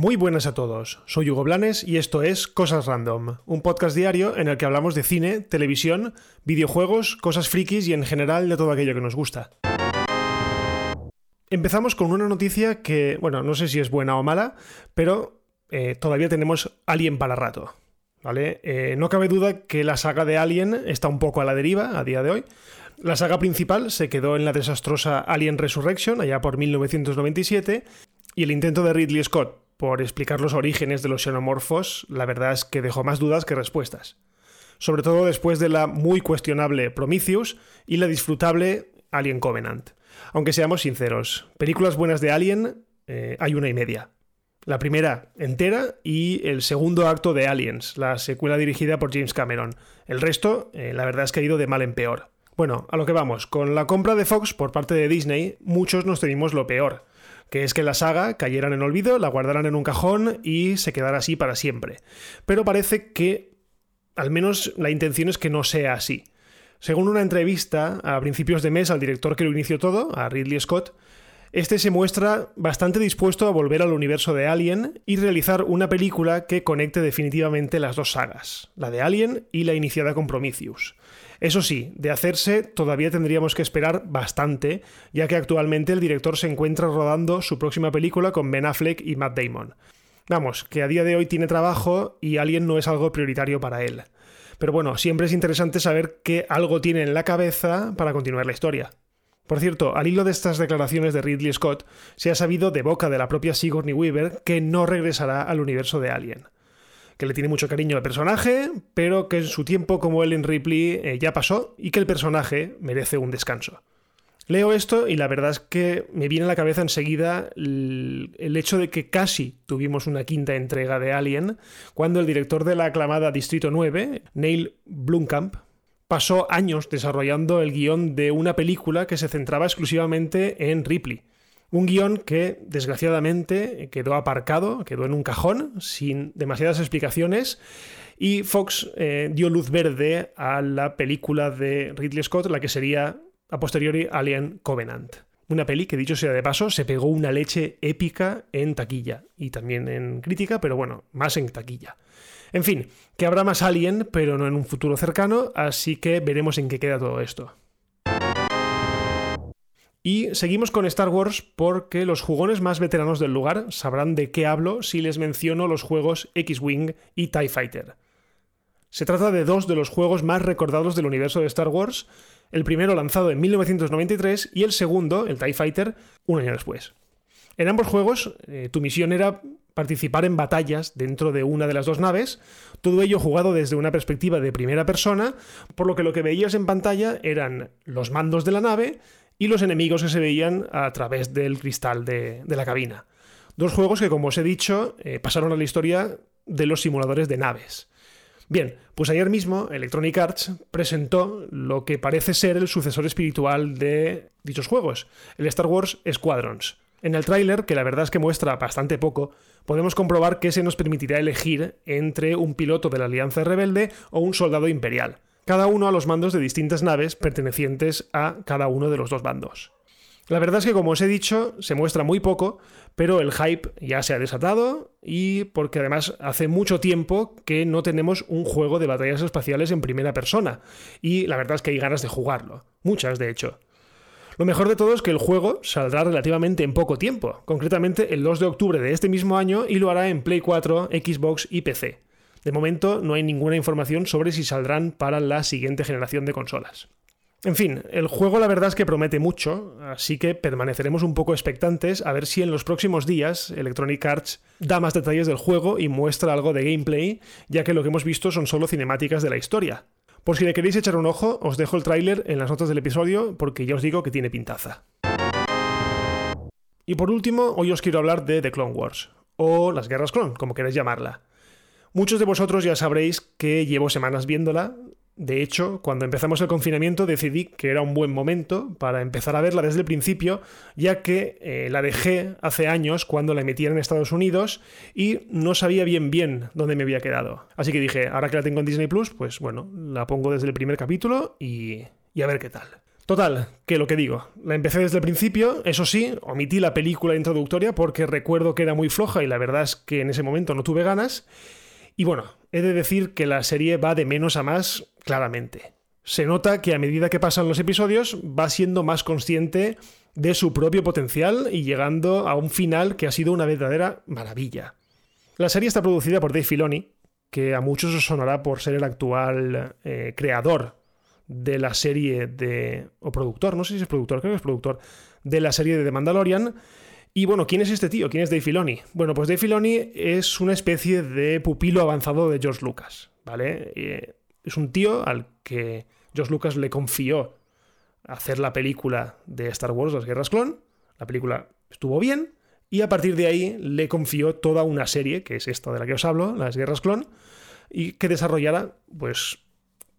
Muy buenas a todos, soy Hugo Blanes y esto es Cosas Random, un podcast diario en el que hablamos de cine, televisión, videojuegos, cosas frikis y en general de todo aquello que nos gusta. Empezamos con una noticia que, bueno, no sé si es buena o mala, pero eh, todavía tenemos Alien para rato. ¿Vale? Eh, no cabe duda que la saga de Alien está un poco a la deriva a día de hoy. La saga principal se quedó en la desastrosa Alien Resurrection allá por 1997 y el intento de Ridley Scott por explicar los orígenes de los xenomorfos, la verdad es que dejó más dudas que respuestas. Sobre todo después de la muy cuestionable Prometheus y la disfrutable Alien Covenant. Aunque seamos sinceros, películas buenas de Alien eh, hay una y media. La primera entera y el segundo acto de Aliens, la secuela dirigida por James Cameron. El resto, eh, la verdad es que ha ido de mal en peor. Bueno, a lo que vamos, con la compra de Fox por parte de Disney, muchos nos temimos lo peor que es que la saga cayeran en olvido, la guardaran en un cajón y se quedara así para siempre. Pero parece que, al menos la intención es que no sea así. Según una entrevista a principios de mes al director que lo inició todo, a Ridley Scott, este se muestra bastante dispuesto a volver al universo de Alien y realizar una película que conecte definitivamente las dos sagas, la de Alien y la iniciada con Prometheus. Eso sí, de hacerse todavía tendríamos que esperar bastante, ya que actualmente el director se encuentra rodando su próxima película con Ben Affleck y Matt Damon. Vamos, que a día de hoy tiene trabajo y Alien no es algo prioritario para él. Pero bueno, siempre es interesante saber qué algo tiene en la cabeza para continuar la historia. Por cierto, al hilo de estas declaraciones de Ridley Scott, se ha sabido de boca de la propia Sigourney Weaver que no regresará al universo de Alien que le tiene mucho cariño al personaje, pero que en su tiempo como Ellen Ripley eh, ya pasó y que el personaje merece un descanso. Leo esto y la verdad es que me viene a la cabeza enseguida el, hecho de que casi tuvimos una quinta entrega de Alien cuando el director de la aclamada Distrito 9, Neil Blomkamp, pasó años desarrollando el guion de una película que se centraba exclusivamente en Ripley. Un guion que, desgraciadamente, quedó aparcado, quedó en un cajón, sin demasiadas explicaciones, y Fox eh, dio luz verde a la película de Ridley Scott, la que sería a posteriori Alien Covenant. Una peli que, dicho sea de paso, se pegó una leche épica en taquilla y también en crítica, pero bueno, más en taquilla. En fin, que habrá más Alien, pero no en un futuro cercano, así que veremos en qué queda todo esto. Y seguimos con Star Wars porque los jugones más veteranos del lugar sabrán de qué hablo si les menciono los juegos X-Wing y TIE Fighter. Se trata de dos de los juegos más recordados del universo de Star Wars, el primero lanzado en 1993 y el segundo, el TIE Fighter, un año después. En ambos juegos, eh, tu misión era participar en batallas dentro de una de las dos naves, todo ello jugado desde una perspectiva de primera persona, por lo que lo que veías en pantalla eran los mandos de la nave y los enemigos que se veían a través del cristal de, la cabina. Dos juegos que, como os he dicho, eh, pasaron a la historia de los simuladores de naves. Bien, pues ayer mismo Electronic Arts presentó lo que parece ser el sucesor espiritual de dichos juegos, el Star Wars Squadrons. En el tráiler, que la verdad es que muestra bastante poco, podemos comprobar que se nos permitirá elegir entre un piloto de la Alianza Rebelde o un soldado imperial cada uno a los mandos de distintas naves pertenecientes a cada uno de los dos bandos. La verdad es que, como os he dicho, se muestra muy poco, pero el hype ya se ha desatado y porque además hace mucho tiempo que no tenemos un juego de batallas espaciales en primera persona, y la verdad es que hay ganas de jugarlo, muchas de hecho. Lo mejor de todo es que el juego saldrá relativamente en poco tiempo, concretamente el 2 de octubre de este mismo año, y lo hará en Play 4, Xbox y PC. De momento no hay ninguna información sobre si saldrán para la siguiente generación de consolas. En fin, el juego la verdad es que promete mucho, así que permaneceremos un poco expectantes a ver si en los próximos días Electronic Arts da más detalles del juego y muestra algo de gameplay, ya que lo que hemos visto son solo cinemáticas de la historia. Por si le queréis echar un ojo, os dejo el tráiler en las notas del episodio porque ya os digo que tiene pintaza. Y por último, hoy os quiero hablar de The Clone Wars, o las Guerras Clone, como queráis llamarla. Muchos de vosotros ya sabréis que llevo semanas viéndola, De hecho, cuando empezamos el confinamiento decidí que era un buen momento para empezar a verla desde el principio, ya que eh, la dejé hace años cuando la emitieron en Estados Unidos y no sabía bien bien dónde me había quedado. Así que dije, ahora que la tengo en Disney Plus, pues bueno, la pongo desde el primer capítulo y, y a ver qué tal. Total, que lo que digo, la empecé desde el principio, eso sí, omití la película introductoria porque recuerdo que era muy floja y la verdad es que en ese momento no tuve ganas. Y bueno, he de decir que la serie va de menos a más claramente. Se nota que a medida que pasan los episodios va siendo más consciente de su propio potencial y llegando a un final que ha sido una verdadera maravilla. La serie está producida por Dave Filoni, que a muchos os sonará por ser el actual eh, creador de la serie de. o productor, no sé si es productor, creo que es productor, de la serie de The Mandalorian. Y bueno, ¿quién es este tío? ¿Quién es Dave Filoni? Bueno, pues Dave Filoni es una especie de pupilo avanzado de George Lucas, ¿vale? Eh, es un tío al que George Lucas le confió hacer la película de Star Wars, Las Guerras Clon. La película estuvo bien, y a partir de ahí le confió toda una serie, que es esta de la que os hablo, Las Guerras Clon, y que desarrollara, pues,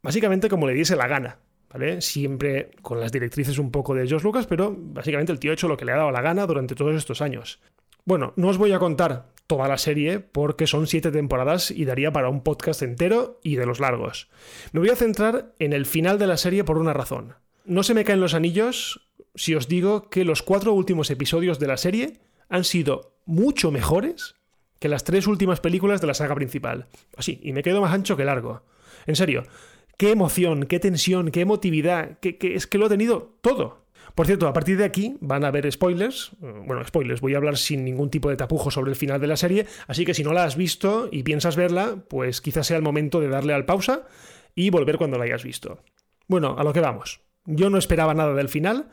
básicamente como le diese la gana, ¿vale? Siempre con las directrices un poco de George Lucas, pero básicamente el tío ha hecho lo que le ha dado la gana durante todos estos años. Bueno, no os voy a contar toda la serie porque son siete temporadas y daría para un podcast entero y de los largos. Me voy a centrar en el final de la serie por una razón. No se me caen los anillos si os digo que los cuatro últimos episodios de la serie han sido mucho mejores que las tres últimas películas de la saga principal. Así, y me quedo más ancho que largo. En serio, qué emoción, qué tensión, qué emotividad, que, es que lo ha tenido todo. Por cierto, a partir de aquí van a haber spoilers. Bueno, spoilers, voy a hablar sin ningún tipo de tapujo sobre el final de la serie, así que si no la has visto y piensas verla, pues quizás sea el momento de darle al pausa y volver cuando la hayas visto. Bueno, a lo que vamos. Yo no esperaba nada del final.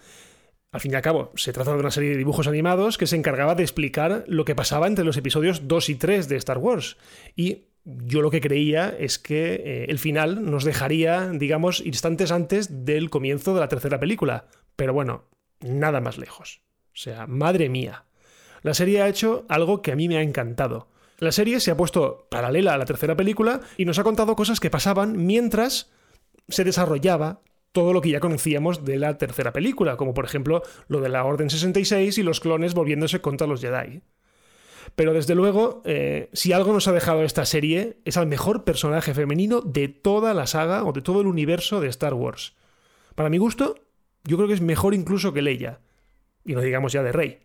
Al fin y al cabo, se trata de una serie de dibujos animados que se encargaba de explicar lo que pasaba entre los episodios 2 y 3 de Star Wars. Y yo lo que creía es que eh, el final nos dejaría, digamos, instantes antes del comienzo de la tercera película. Pero bueno, nada más lejos. O sea, madre mía. La serie ha hecho algo que a mí me ha encantado. La serie se ha puesto paralela a la tercera película y nos ha contado cosas que pasaban mientras se desarrollaba todo lo que ya conocíamos de la tercera película, como por ejemplo lo de la Orden 66 y los clones volviéndose contra los Jedi. Pero desde luego, eh, si algo nos ha dejado esta serie, es al mejor personaje femenino de toda la saga o de todo el universo de Star Wars. Para mi gusto, yo creo que es mejor incluso que Leia. Y no digamos ya de Rey.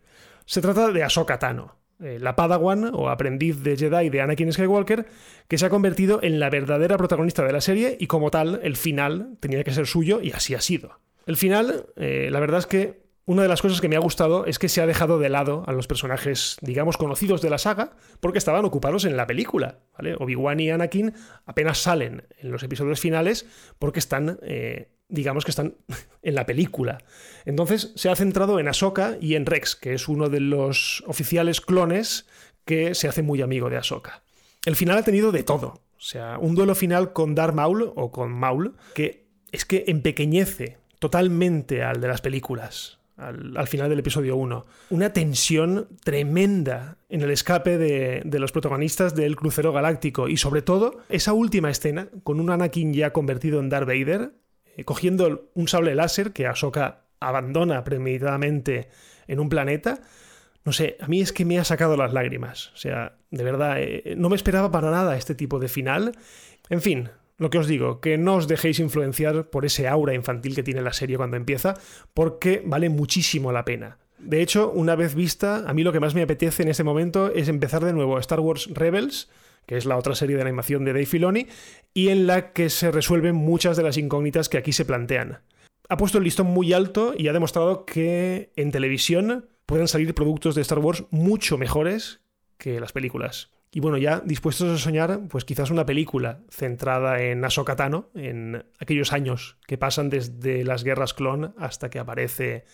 Se trata de Ahsoka Tano, eh, la Padawan o aprendiz de Jedi de Anakin Skywalker, que se ha convertido en la verdadera protagonista de la serie y como tal, el final tenía que ser suyo y así ha sido. El final, eh, la verdad es que una de las cosas que me ha gustado es que se ha dejado de lado a los personajes, digamos, conocidos de la saga, porque estaban ocupados en la película. Obi-Wan y Anakin apenas salen en los episodios finales porque están, eh, digamos que están en la película. Entonces se ha centrado en Ahsoka y en Rex, que es uno de los oficiales clones que se hace muy amigo de Ahsoka. El final ha tenido de todo. O sea, un duelo final con Darth Maul o con Maul que es que empequeñece totalmente al de las películas al, final del episodio 1. Una tensión tremenda en el escape de, los protagonistas del crucero galáctico y sobre todo esa última escena con un Anakin ya convertido en Darth Vader, eh, cogiendo un sable láser que Ahsoka abandona premeditadamente en un planeta. No sé, a mí es que me ha sacado las lágrimas. O sea, de verdad, eh, no me esperaba para nada este tipo de final. En fin, lo que os digo, que no os dejéis influenciar por ese aura infantil que tiene la serie cuando empieza, porque vale muchísimo la pena. De hecho, una vez vista, a mí lo que más me apetece en este momento es empezar de nuevo Star Wars Rebels, que es la otra serie de animación de Dave Filoni, y en la que se resuelven muchas de las incógnitas que aquí se plantean. Ha puesto el listón muy alto y ha demostrado que en televisión pueden salir productos de Star Wars mucho mejores que las películas. Y bueno, ya dispuestos a soñar, pues quizás una película centrada en Ahsoka Tano, en aquellos años que pasan desde las guerras clon hasta que aparece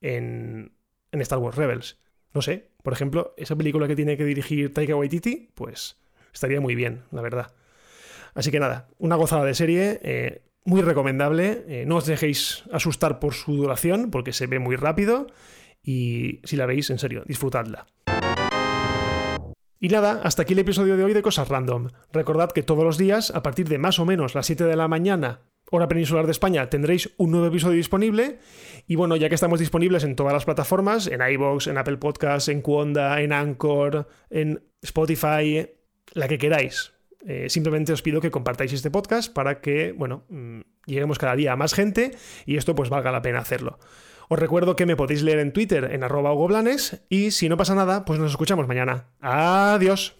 en, en Star Wars Rebels. No sé, por ejemplo, esa película que tiene que dirigir Taika Waititi, pues estaría muy bien, la verdad. Así que nada, una gozada de serie, eh, muy recomendable. Eh, no os dejéis asustar por su duración, porque se ve muy rápido. Y si la veis, en serio, disfrutadla. Y nada, hasta aquí el episodio de hoy de Cosas Random. Recordad que todos los días, a partir de más o menos las 7 de la mañana hora peninsular de España, tendréis un nuevo episodio disponible. Y bueno, ya que estamos disponibles en todas las plataformas, en iVoox, en Apple Podcasts, en Cuonda, en Anchor, en Spotify, la que queráis. Eh, simplemente os pido que compartáis este podcast para que, bueno, mm, lleguemos cada día a más gente y esto pues valga la pena hacerlo. Os recuerdo que me podéis leer en Twitter en arroba y si no pasa nada, pues nos escuchamos mañana. Adiós.